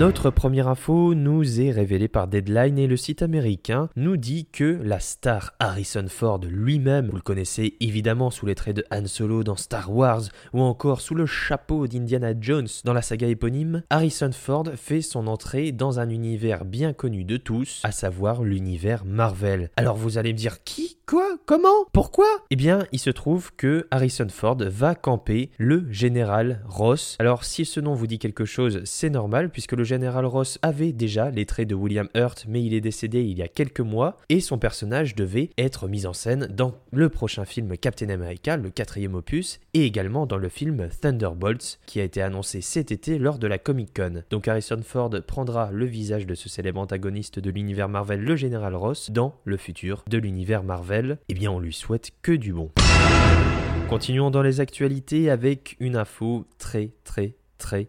Notre première info nous est révélée par Deadline et le site américain nous dit que la star Harrison Ford lui-même, vous le connaissez évidemment sous les traits de Han Solo dans Star Wars ou encore sous le chapeau d'Indiana Jones dans la saga éponyme, Harrison Ford fait son entrée dans un univers bien connu de tous, à savoir l'univers Marvel. Alors vous allez me dire qui? Quoi? Comment? Pourquoi? Eh bien, il se trouve que Harrison Ford va camper le général Ross. Alors si ce nom vous dit quelque chose, c'est normal puisque le général Ross avait déjà les traits de William Hurt, mais il est décédé il y a quelques mois, et son personnage devait être mis en scène dans le prochain film Captain America, le quatrième opus, et également dans le film Thunderbolts, qui a été annoncé cet été lors de la Comic Con. Donc Harrison Ford prendra le visage de ce célèbre antagoniste de l'univers Marvel, le général Ross, dans le futur de l'univers Marvel. Eh bien, on lui souhaite que du bon. Continuons dans les actualités avec une info très très très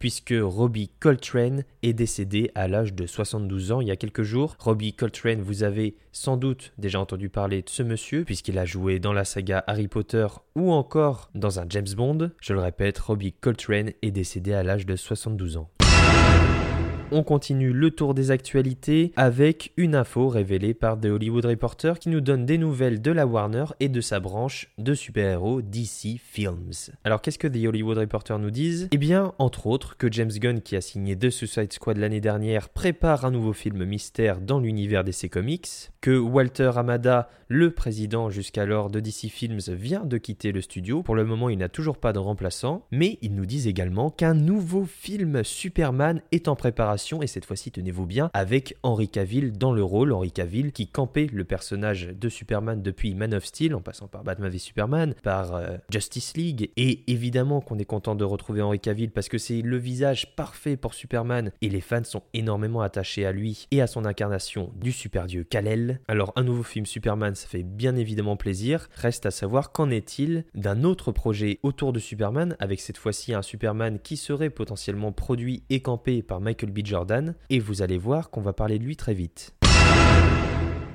puisque Robbie Coltrane est décédé à l'âge de 72 ans il y a quelques jours. Robbie Coltrane, vous avez sans doute déjà entendu parler de ce monsieur puisqu'il a joué dans la saga Harry Potter ou encore dans un James Bond. Je le répète, Robbie Coltrane est décédé à l'âge de 72 ans. On continue le tour des actualités avec une info révélée par The Hollywood Reporter qui nous donne des nouvelles de la Warner et de sa branche de super-héros DC Films. Alors qu'est-ce que The Hollywood Reporter nous disent Eh bien, entre autres, que James Gunn, qui a signé The Suicide Squad l'année dernière, prépare un nouveau film mystère dans l'univers DC Comics, que Walter Amada, le président jusqu'alors de DC Films, vient de quitter le studio. Pour le moment, il n'a toujours pas de remplaçant, mais ils nous disent également qu'un nouveau film Superman est en préparation et cette fois-ci tenez-vous bien avec Henry Cavill dans le rôle, Henry Cavill qui campait le personnage de Superman depuis Man of Steel en passant par Batman v Superman, par euh, Justice League et évidemment qu'on est content de retrouver Henry Cavill parce que c'est le visage parfait pour Superman et les fans sont énormément attachés à lui et à son incarnation du super dieu Kal-El. Alors un nouveau film Superman ça fait bien évidemment plaisir, reste à savoir qu'en est-il d'un autre projet autour de Superman avec cette fois-ci un Superman qui serait potentiellement produit et campé par Michael B. Jordan, et vous allez voir qu'on va parler de lui très vite.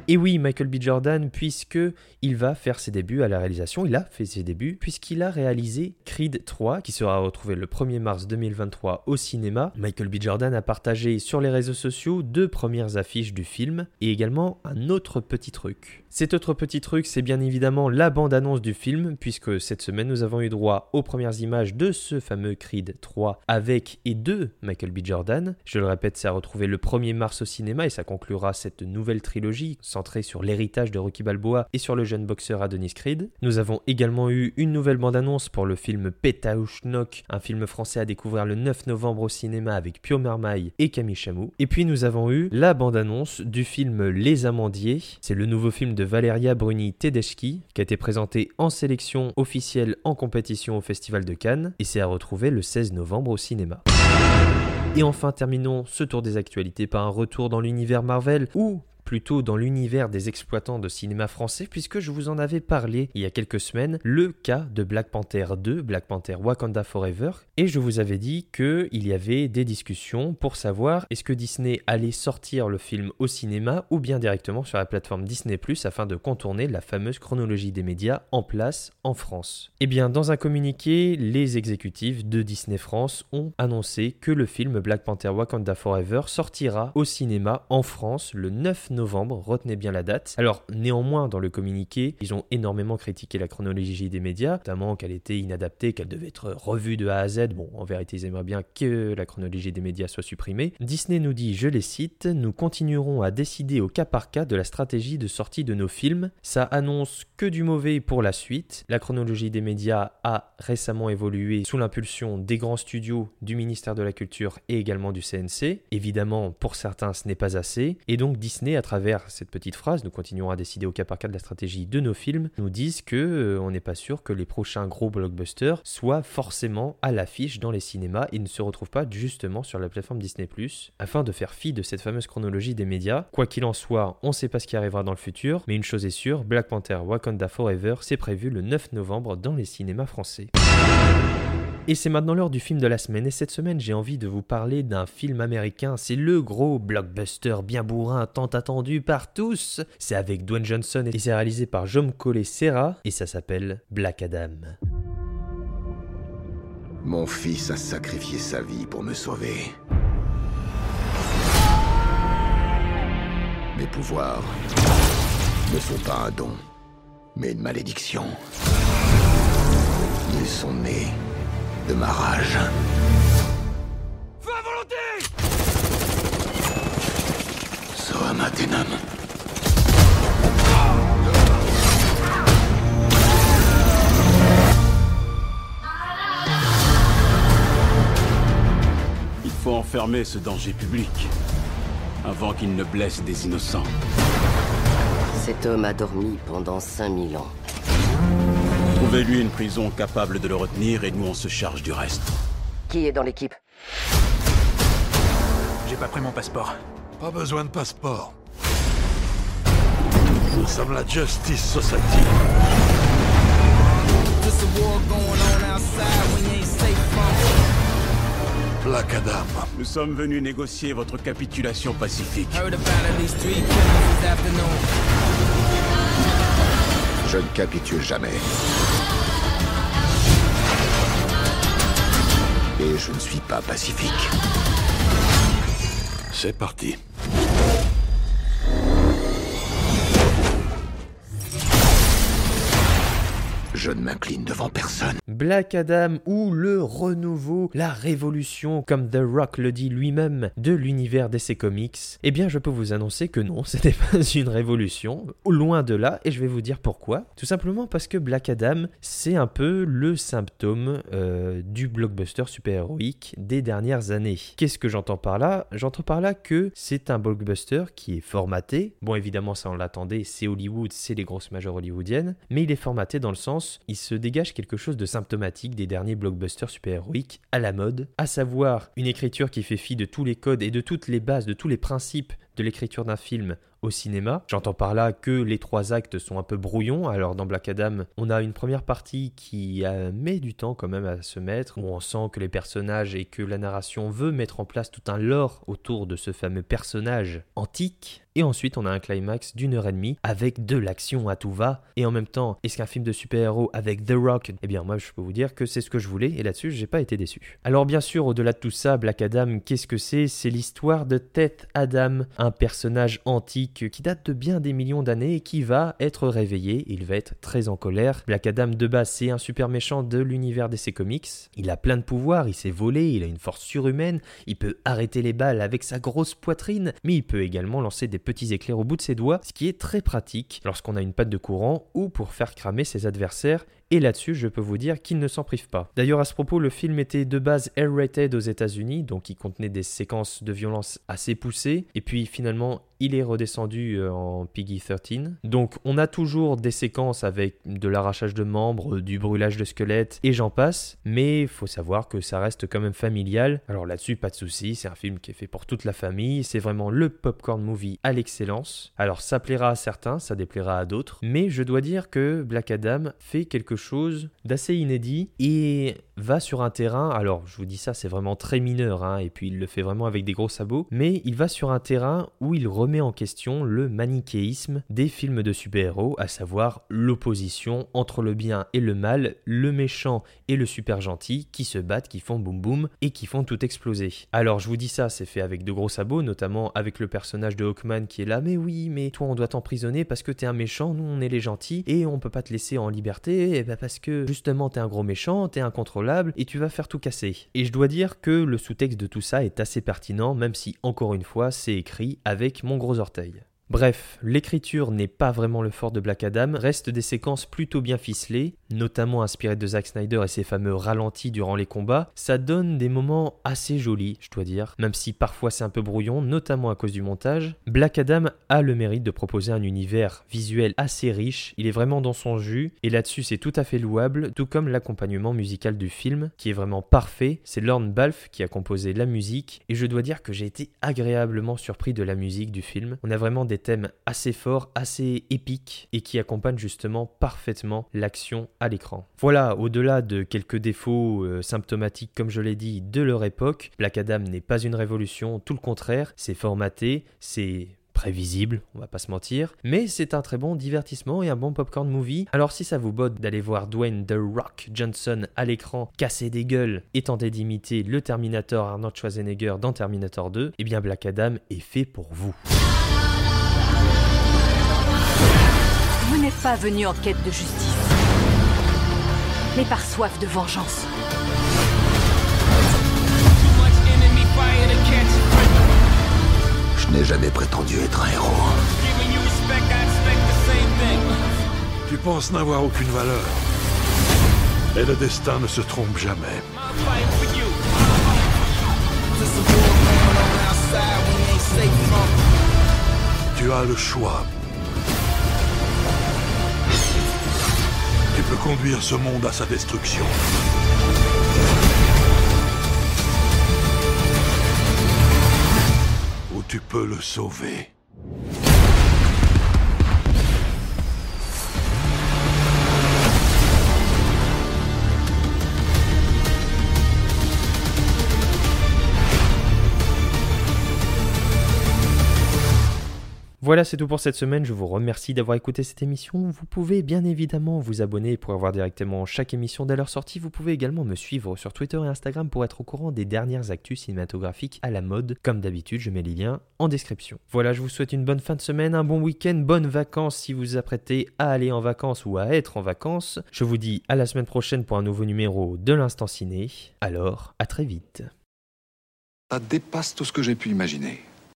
Et oui, Michael B. Jordan, puisque il va faire ses débuts à la réalisation, il a fait ses débuts, puisqu'il a réalisé Creed 3, qui sera retrouvé le 1er mars 2023 au cinéma. Michael B. Jordan a partagé sur les réseaux sociaux deux premières affiches du film, et également un autre petit truc. Cet autre petit truc, c'est bien évidemment la bande-annonce du film, puisque cette semaine nous avons eu droit aux premières images de ce fameux Creed 3 avec et de Michael B. Jordan. Je le répète, c'est à retrouver le 1er mars au cinéma et ça conclura cette nouvelle trilogie centrée sur l'héritage de Rocky Balboa et sur le jeune boxeur Adonis Creed. Nous avons également eu une nouvelle bande-annonce pour le film Pétaouchnok, un film français à découvrir le 9 novembre au cinéma avec Pio Marmaille et Camille Chamou. Et puis nous avons eu la bande-annonce du film Les Amandiers. C'est le nouveau film de Valeria Bruni Tedeschi qui a été présenté en sélection officielle en compétition au Festival de Cannes et c'est à retrouver le 16 novembre au cinéma. Et enfin terminons ce tour des actualités par un retour dans l'univers Marvel où plutôt dans l'univers des exploitants de cinéma français, puisque je vous en avais parlé il y a quelques semaines, le cas de Black Panther 2, Black Panther Wakanda Forever, et je vous avais dit qu'il y avait des discussions pour savoir est-ce que Disney allait sortir le film au cinéma ou bien directement sur la plateforme Disney ⁇ afin de contourner la fameuse chronologie des médias en place en France. Eh bien, dans un communiqué, les exécutifs de Disney France ont annoncé que le film Black Panther Wakanda Forever sortira au cinéma en France le 9 novembre novembre, retenez bien la date. Alors néanmoins dans le communiqué, ils ont énormément critiqué la chronologie des médias, notamment qu'elle était inadaptée, qu'elle devait être revue de A à Z. Bon, en vérité, ils aimeraient bien que la chronologie des médias soit supprimée. Disney nous dit, je les cite, nous continuerons à décider au cas par cas de la stratégie de sortie de nos films. Ça annonce que du mauvais pour la suite. La chronologie des médias a récemment évolué sous l'impulsion des grands studios, du ministère de la Culture et également du CNC. Évidemment, pour certains, ce n'est pas assez. Et donc Disney a travers cette petite phrase, nous continuons à décider au cas par cas de la stratégie de nos films, nous disent que euh, on n'est pas sûr que les prochains gros blockbusters soient forcément à l'affiche dans les cinémas et ne se retrouvent pas justement sur la plateforme Disney+, afin de faire fi de cette fameuse chronologie des médias. Quoi qu'il en soit, on ne sait pas ce qui arrivera dans le futur, mais une chose est sûre, Black Panther Wakanda Forever, c'est prévu le 9 novembre dans les cinémas français. Et c'est maintenant l'heure du film de la semaine, et cette semaine j'ai envie de vous parler d'un film américain, c'est le gros blockbuster bien bourrin tant attendu par tous, c'est avec Dwayne Johnson et c'est réalisé par Jom Cole Serra, et ça s'appelle Black Adam. Mon fils a sacrifié sa vie pour me sauver. Mes pouvoirs ne sont pas un don, mais une malédiction. Ils sont nés de ma rage. Feu à volonté Soham Athenam. Il faut enfermer ce danger public avant qu'il ne blesse des innocents. Cet homme a dormi pendant 5000 ans. Trouvez-lui une prison capable de le retenir et nous on se charge du reste. Qui est dans l'équipe J'ai pas pris mon passeport. Pas besoin de passeport. Nous sommes la Justice Society. Black Adam. Nous sommes venus négocier votre capitulation pacifique. Je ne capitule jamais. Et je ne suis pas pacifique. C'est parti. Je ne m'incline devant personne. Black Adam ou le renouveau, la révolution, comme The Rock le dit lui-même, de l'univers DC Comics, eh bien je peux vous annoncer que non, ce n'est pas une révolution, loin de là, et je vais vous dire pourquoi. Tout simplement parce que Black Adam, c'est un peu le symptôme euh, du blockbuster super-héroïque des dernières années. Qu'est-ce que j'entends par là? J'entends par là que c'est un blockbuster qui est formaté, bon évidemment ça on l'attendait, c'est Hollywood, c'est les grosses majors hollywoodiennes, mais il est formaté dans le sens il se dégage quelque chose de symptomatique des derniers blockbusters super-héroïques à la mode, à savoir une écriture qui fait fi de tous les codes et de toutes les bases, de tous les principes de l'écriture d'un film au cinéma. J'entends par là que les trois actes sont un peu brouillons. Alors dans Black Adam, on a une première partie qui met du temps quand même à se mettre, où on sent que les personnages et que la narration veut mettre en place tout un lore autour de ce fameux personnage antique. Et ensuite, on a un climax d'une heure et demie avec de l'action à tout va. Et en même temps, est-ce qu'un film de super-héros avec The Rock? Eh bien, moi, je peux vous dire que c'est ce que je voulais. Et là-dessus, j'ai pas été déçu. Alors, bien sûr, au-delà de tout ça, Black Adam, qu'est-ce que c'est? C'est l'histoire de Teth Adam, un personnage antique qui date de bien des millions d'années et qui va être réveillé. Il va être très en colère. Black Adam, de base, c'est un super méchant de l'univers DC Comics. Il a plein de pouvoirs, il sait voler, il a une force surhumaine, il peut arrêter les balles avec sa grosse poitrine, mais il peut également lancer des petits éclairs au bout de ses doigts, ce qui est très pratique lorsqu'on a une patte de courant ou pour faire cramer ses adversaires et là-dessus, je peux vous dire qu'il ne s'en prive pas. D'ailleurs, à ce propos, le film était de base R-rated aux États-Unis, donc il contenait des séquences de violence assez poussées. Et puis finalement, il est redescendu euh, en Piggy 13. Donc on a toujours des séquences avec de l'arrachage de membres, du brûlage de squelettes et j'en passe. Mais faut savoir que ça reste quand même familial. Alors là-dessus, pas de souci, c'est un film qui est fait pour toute la famille. C'est vraiment le popcorn movie à l'excellence. Alors ça plaira à certains, ça déplaira à d'autres. Mais je dois dire que Black Adam fait quelque chose d'assez inédit et va sur un terrain, alors je vous dis ça c'est vraiment très mineur, hein, et puis il le fait vraiment avec des gros sabots, mais il va sur un terrain où il remet en question le manichéisme des films de super-héros, à savoir l'opposition entre le bien et le mal, le méchant et le super gentil qui se battent, qui font boum boum et qui font tout exploser. Alors je vous dis ça, c'est fait avec de gros sabots, notamment avec le personnage de Hawkman qui est là, mais oui, mais toi on doit t'emprisonner parce que t'es un méchant, nous on est les gentils et on peut pas te laisser en liberté, et bah parce que justement t'es un gros méchant, t'es incontrôlable et tu vas faire tout casser. Et je dois dire que le sous-texte de tout ça est assez pertinent, même si encore une fois c'est écrit avec mon gros orteil. Bref, l'écriture n'est pas vraiment le fort de Black Adam, reste des séquences plutôt bien ficelées, notamment inspirées de Zack Snyder et ses fameux ralentis durant les combats, ça donne des moments assez jolis, je dois dire, même si parfois c'est un peu brouillon, notamment à cause du montage. Black Adam a le mérite de proposer un univers visuel assez riche, il est vraiment dans son jus, et là-dessus c'est tout à fait louable, tout comme l'accompagnement musical du film, qui est vraiment parfait. C'est Lorne Balfe qui a composé la musique, et je dois dire que j'ai été agréablement surpris de la musique du film. On a vraiment des thèmes assez forts, assez épiques, et qui accompagnent justement parfaitement l'action à l'écran. Voilà, au-delà de quelques défauts euh, symptomatiques, comme je l'ai dit, de leur époque, Black Adam n'est pas une révolution, tout le contraire, c'est formaté, c'est prévisible, on va pas se mentir, mais c'est un très bon divertissement et un bon popcorn movie. Alors si ça vous botte d'aller voir Dwayne The Rock Johnson à l'écran casser des gueules et tenter d'imiter le Terminator Arnold Schwarzenegger dans Terminator 2, eh bien Black Adam est fait pour vous. Pas venu en quête de justice, mais par soif de vengeance. Je n'ai jamais prétendu être un héros. Tu penses n'avoir aucune valeur. Et le destin ne se trompe jamais. Tu as le choix. Tu peux conduire ce monde à sa destruction. Ou tu peux le sauver. Voilà, c'est tout pour cette semaine. Je vous remercie d'avoir écouté cette émission. Vous pouvez bien évidemment vous abonner pour avoir directement chaque émission dès leur sortie. Vous pouvez également me suivre sur Twitter et Instagram pour être au courant des dernières actus cinématographiques à la mode. Comme d'habitude, je mets les liens en description. Voilà, je vous souhaite une bonne fin de semaine, un bon week-end, bonnes vacances si vous vous apprêtez à aller en vacances ou à être en vacances. Je vous dis à la semaine prochaine pour un nouveau numéro de l'Instant Ciné. Alors, à très vite. Ça dépasse tout ce que j'ai pu imaginer.